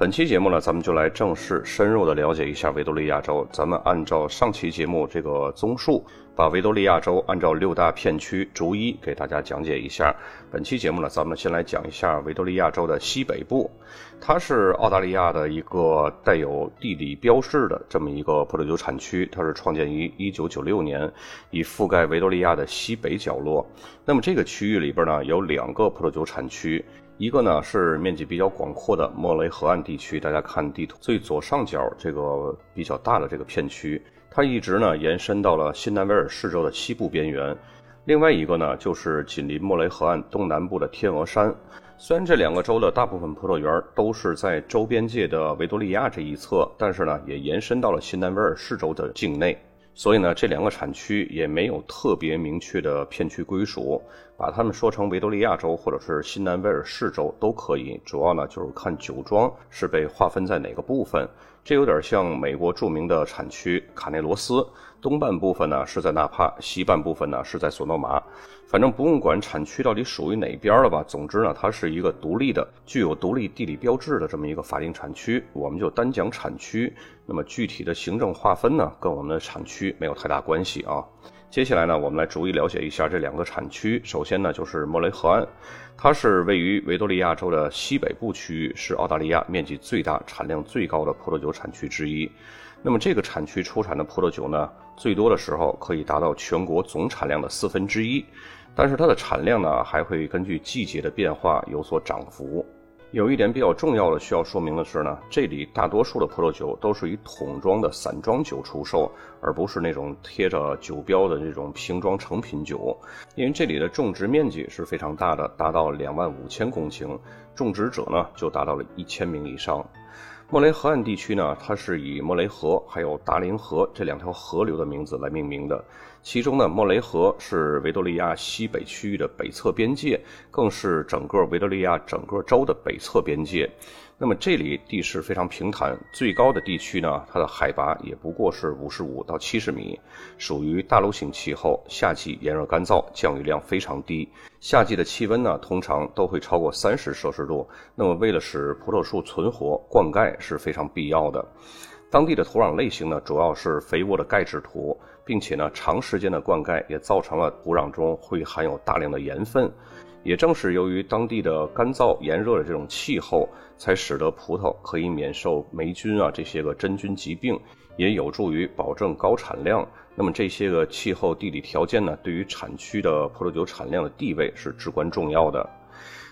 本期节目呢，咱们就来正式深入的了解一下维多利亚州。咱们按照上期节目这个综述，把维多利亚州按照六大片区逐一给大家讲解一下。本期节目呢，咱们先来讲一下维多利亚州的西北部，它是澳大利亚的一个带有地理标志的这么一个葡萄酒产区。它是创建于一九九六年，以覆盖维多利亚的西北角落。那么这个区域里边呢，有两个葡萄酒产区。一个呢是面积比较广阔的莫雷河岸地区，大家看地图最左上角这个比较大的这个片区，它一直呢延伸到了新南威尔士州的西部边缘。另外一个呢就是紧邻莫雷河岸东南部的天鹅山。虽然这两个州的大部分葡萄园都是在州边界的维多利亚这一侧，但是呢也延伸到了新南威尔士州的境内。所以呢，这两个产区也没有特别明确的片区归属，把它们说成维多利亚州或者是新南威尔士州都可以。主要呢就是看酒庄是被划分在哪个部分。这有点像美国著名的产区卡内罗斯，东半部分呢是在纳帕，西半部分呢是在索诺玛。反正不用管产区到底属于哪边了吧，总之呢，它是一个独立的、具有独立地理标志的这么一个法定产区。我们就单讲产区，那么具体的行政划分呢，跟我们的产区没有太大关系啊。接下来呢，我们来逐一了解一下这两个产区。首先呢，就是莫雷河岸，它是位于维多利亚州的西北部区域，是澳大利亚面积最大、产量最高的葡萄酒产区之一。那么这个产区出产的葡萄酒呢，最多的时候可以达到全国总产量的四分之一。但是它的产量呢，还会根据季节的变化有所涨幅。有一点比较重要的需要说明的是呢，这里大多数的葡萄酒都是以桶装的散装酒出售，而不是那种贴着酒标的这种瓶装成品酒。因为这里的种植面积是非常大的，达到两万五千公顷，种植者呢就达到了一千名以上。莫雷河岸地区呢，它是以莫雷河还有达灵河这两条河流的名字来命名的。其中呢，莫雷河是维多利亚西北区域的北侧边界，更是整个维多利亚整个州的北侧边界。那么这里地势非常平坦，最高的地区呢，它的海拔也不过是五十五到七十米，属于大陆性气候，夏季炎热干燥，降雨量非常低。夏季的气温呢，通常都会超过三十摄氏度。那么为了使葡萄树存活，灌溉是非常必要的。当地的土壤类型呢，主要是肥沃的钙质土，并且呢，长时间的灌溉也造成了土壤中会含有大量的盐分。也正是由于当地的干燥炎热的这种气候，才使得葡萄可以免受霉菌啊这些个真菌疾病，也有助于保证高产量。那么这些个气候地理条件呢，对于产区的葡萄酒产量的地位是至关重要的。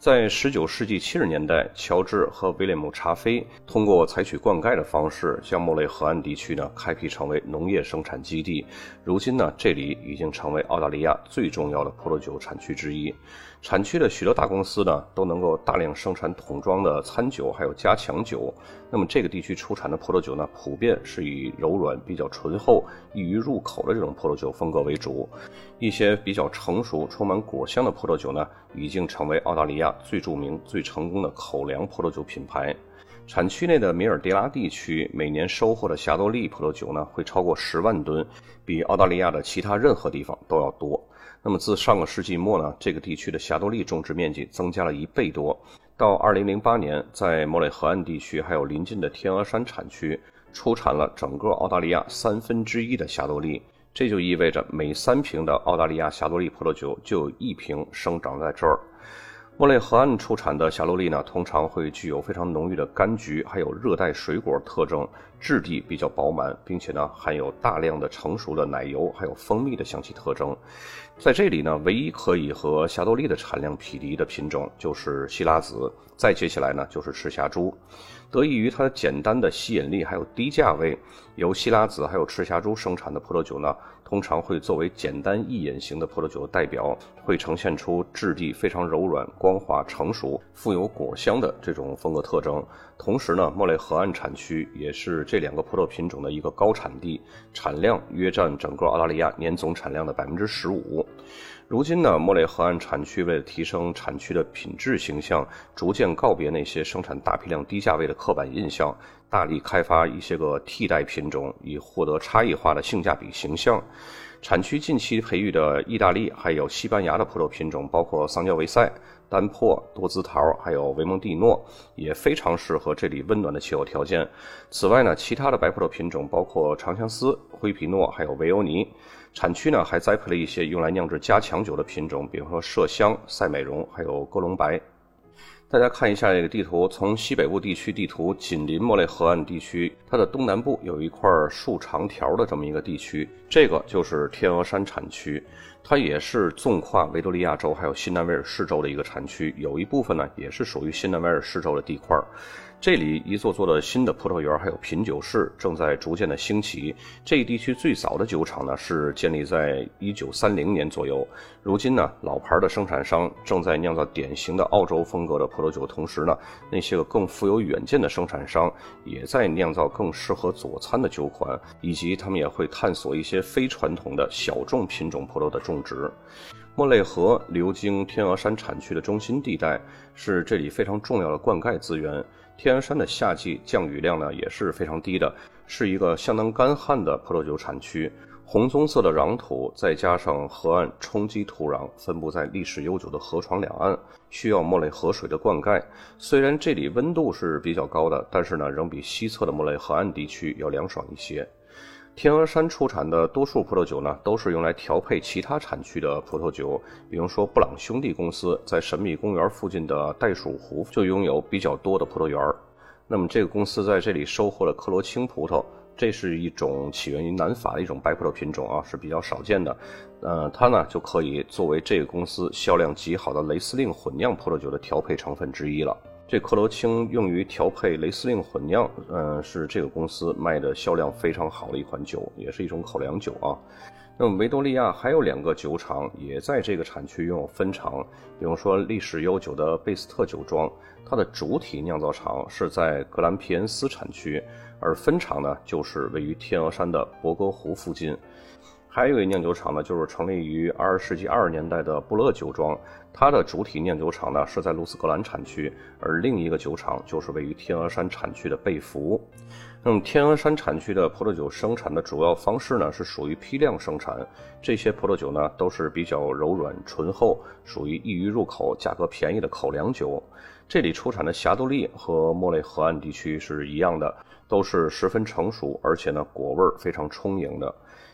在19世纪70年代，乔治和威廉姆·查菲通过采取灌溉的方式，将莫雷河岸地区呢开辟成为农业生产基地。如今呢，这里已经成为澳大利亚最重要的葡萄酒产区之一。产区的许多大公司呢，都能够大量生产桶装的餐酒，还有加强酒。那么这个地区出产的葡萄酒呢，普遍是以柔软、比较醇厚、易于入口的这种葡萄酒风格为主。一些比较成熟、充满果香的葡萄酒呢，已经成为澳大利亚最著名、最成功的口粮葡萄酒品牌。产区内的米尔迪拉地区每年收获的霞多丽葡萄酒呢，会超过十万吨，比澳大利亚的其他任何地方都要多。那么自上个世纪末呢，这个地区的霞多丽种植面积增加了一倍多。到二零零八年，在莫雷河岸地区还有邻近的天鹅山产区，出产了整个澳大利亚三分之一的霞多丽。这就意味着每三瓶的澳大利亚霞多丽葡萄酒就有一瓶生长在这儿。莫雷河岸出产的霞多丽呢，通常会具有非常浓郁的柑橘还有热带水果特征，质地比较饱满，并且呢含有大量的成熟的奶油还有蜂蜜的香气特征。在这里呢，唯一可以和霞多丽的产量匹敌的品种就是希拉子，再接下来呢就是赤霞珠。得益于它的简单的吸引力还有低价位，由希拉子还有赤霞珠生产的葡萄酒呢，通常会作为简单易饮型的葡萄酒代表，会呈现出质地非常柔软、光滑、成熟、富有果香的这种风格特征。同时呢，莫雷河岸产区也是这两个葡萄品种的一个高产地，产量约占整个澳大利亚年总产量的百分之十五。如今呢，莫雷河岸产区为了提升产区的品质形象，逐渐告别那些生产大批量低价位的刻板印象，大力开发一些个替代品种，以获得差异化的性价比形象。产区近期培育的意大利还有西班牙的葡萄品种，包括桑娇维塞、丹珀、多姿桃，还有维蒙蒂诺，也非常适合这里温暖的气候条件。此外呢，其他的白葡萄品种包括长相思、灰皮诺，还有维欧尼。产区呢还栽培了一些用来酿制加强酒的品种，比如说麝香、赛美容，还有歌隆白。大家看一下这个地图，从西北部地区地图紧邻莫雷河岸地区，它的东南部有一块竖长条的这么一个地区，这个就是天鹅山产区，它也是纵跨维多利亚州还有新南威尔士州的一个产区，有一部分呢也是属于新南威尔士州的地块。这里一座座的新的葡萄园还有品酒室正在逐渐的兴起。这一地区最早的酒厂呢是建立在一九三零年左右。如今呢，老牌的生产商正在酿造典型的澳洲风格的葡萄酒，同时呢，那些个更富有远见的生产商也在酿造更适合佐餐的酒款，以及他们也会探索一些非传统的小众品种葡萄的种植。莫雷河流经天鹅山产区的中心地带，是这里非常重要的灌溉资源。天山的夏季降雨量呢也是非常低的，是一个相当干旱的葡萄酒产区。红棕色的壤土再加上河岸冲积土壤分布在历史悠久的河床两岸，需要莫雷河水的灌溉。虽然这里温度是比较高的，但是呢仍比西侧的莫雷河岸地区要凉爽一些。天鹅山出产的多数葡萄酒呢，都是用来调配其他产区的葡萄酒。比如说，布朗兄弟公司在神秘公园附近的袋鼠湖就拥有比较多的葡萄园。那么，这个公司在这里收获了克罗青葡萄，这是一种起源于南法的一种白葡萄品种啊，是比较少见的。呃，它呢就可以作为这个公司销量极好的雷司令混酿葡萄酒的调配成分之一了。这克罗青用于调配雷司令混酿，嗯，是这个公司卖的销量非常好的一款酒，也是一种口粮酒啊。那么维多利亚还有两个酒厂也在这个产区拥有分厂，比如说历史悠久的贝斯特酒庄，它的主体酿造厂是在格兰皮恩斯产区，而分厂呢就是位于天鹅山的伯格湖附近。还有一个酿酒厂呢，就是成立于二十世纪二十年代的布勒酒庄，它的主体酿酒厂呢是在卢斯格兰产区，而另一个酒厂就是位于天鹅山产区的贝福。那么天鹅山产区的葡萄酒生产的主要方式呢是属于批量生产，这些葡萄酒呢都是比较柔软醇厚，属于易于入口、价格便宜的口粮酒。这里出产的霞多丽和莫雷河岸地区是一样的，都是十分成熟，而且呢果味非常充盈的。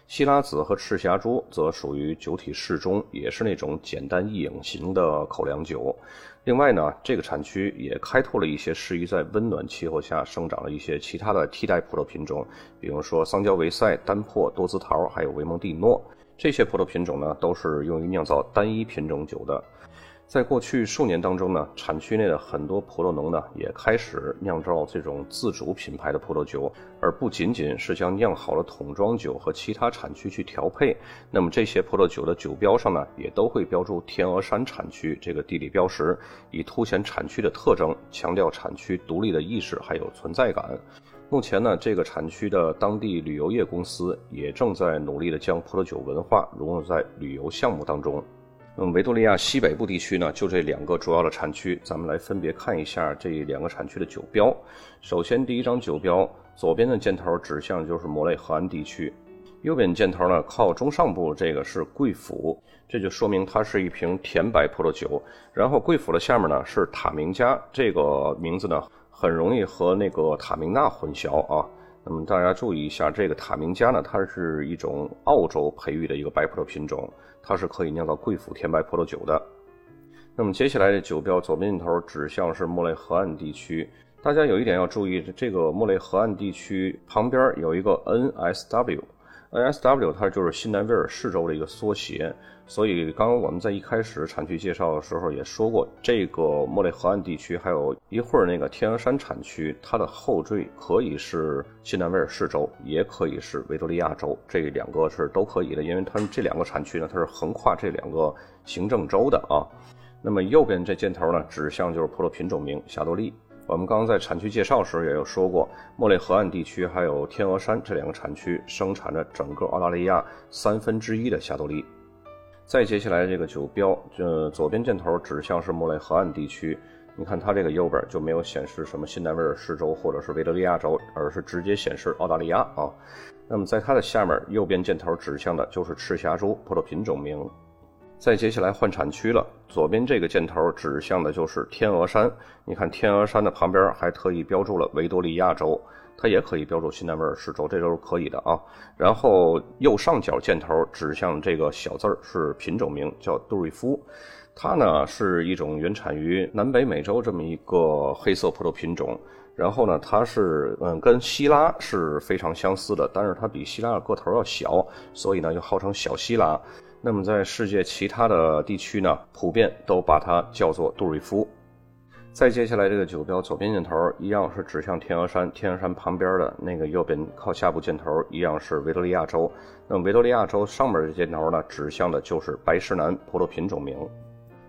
希拉子和赤霞珠则属于酒体适中，也是那种简单易饮型的口粮酒。另外呢，这个产区也开拓了一些适宜在温暖气候下生长的一些其他的替代葡萄品种，比如说桑娇维塞、丹珀、多姿桃，还有维蒙蒂诺。这些葡萄品种呢，都是用于酿造单一品种酒的。在过去数年当中呢，产区内的很多葡萄农呢也开始酿造这种自主品牌的葡萄酒，而不仅仅是将酿好的桶装酒和其他产区去调配。那么这些葡萄酒的酒标上呢，也都会标注天鹅山产区这个地理标识，以凸显产区的特征，强调产区独立的意识还有存在感。目前呢，这个产区的当地旅游业公司也正在努力的将葡萄酒文化融入在旅游项目当中。那么维多利亚西北部地区呢，就这两个主要的产区，咱们来分别看一下这两个产区的酒标。首先，第一张酒标左边的箭头指向就是摩雷河岸地区，右边箭头呢靠中上部这个是贵府，这就说明它是一瓶甜白葡萄酒。然后贵府的下面呢是塔明加，这个名字呢很容易和那个塔明纳混淆啊。那么大家注意一下，这个塔明加呢，它是一种澳洲培育的一个白葡萄品种。它是可以酿造贵府甜白葡萄酒的。那么接下来的酒标左边箭头指向是莫雷河岸地区。大家有一点要注意，这个莫雷河岸地区旁边有一个 NSW NSW 它就是新南威尔士州的一个缩写。所以，刚刚我们在一开始产区介绍的时候也说过，这个莫雷河岸地区，还有一会儿那个天鹅山产区，它的后缀可以是新南威尔士州，也可以是维多利亚州，这两个是都可以的，因为它们这两个产区呢，它是横跨这两个行政州的啊。那么右边这箭头呢，指向就是葡萄品种名霞多丽。我们刚刚在产区介绍时也有说过，莫雷河岸地区还有天鹅山这两个产区生产着整个澳大利亚三分之一的霞多丽。再接下来这个酒标，呃，左边箭头指向是莫雷河岸地区，你看它这个右边就没有显示什么新南威尔士州或者是维多利亚州，而是直接显示澳大利亚啊。那么在它的下面，右边箭头指向的就是赤霞珠葡萄品种名。再接下来换产区了，左边这个箭头指向的就是天鹅山。你看天鹅山的旁边还特意标注了维多利亚州，它也可以标注新南威尔士州，这都是可以的啊。然后右上角箭头指向这个小字儿是品种名，叫杜瑞夫。它呢是一种原产于南北美洲这么一个黑色葡萄品种。然后呢，它是嗯跟希拉是非常相似的，但是它比希拉的个头要小，所以呢又号称小希拉。那么在世界其他的地区呢，普遍都把它叫做杜瑞夫。再接下来这个酒标左边箭头一样是指向天鹅山，天鹅山旁边的那个右边靠下部箭头一样是维多利亚州。那么维多利亚州上面的箭头呢，指向的就是白石南葡萄品种名。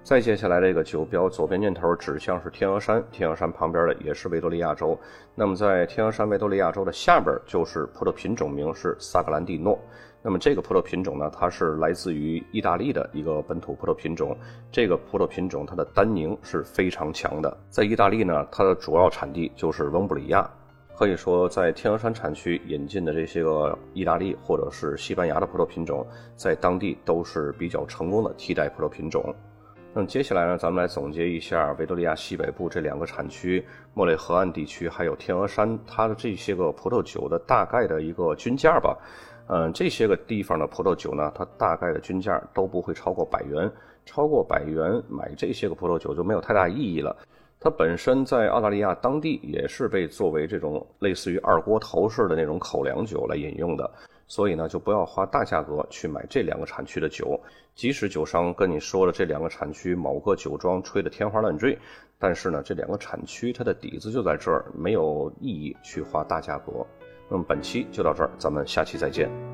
再接下来这个酒标左边箭头指向是天鹅山，天鹅山旁边的也是维多利亚州。那么在天鹅山维多利亚州的下边就是葡萄品种名是萨格兰蒂诺。那么这个葡萄品种呢，它是来自于意大利的一个本土葡萄品种。这个葡萄品种它的单宁是非常强的。在意大利呢，它的主要产地就是翁布里亚。可以说，在天鹅山产区引进的这些个意大利或者是西班牙的葡萄品种，在当地都是比较成功的替代葡萄品种。那么接下来呢，咱们来总结一下维多利亚西北部这两个产区——莫雷河岸地区还有天鹅山，它的这些个葡萄酒的大概的一个均价吧。嗯，这些个地方的葡萄酒呢，它大概的均价都不会超过百元。超过百元买这些个葡萄酒就没有太大意义了。它本身在澳大利亚当地也是被作为这种类似于二锅头式的那种口粮酒来饮用的。所以呢，就不要花大价格去买这两个产区的酒。即使酒商跟你说了这两个产区某个酒庄吹得天花乱坠，但是呢，这两个产区它的底子就在这儿，没有意义去花大价格。那么本期就到这儿，咱们下期再见。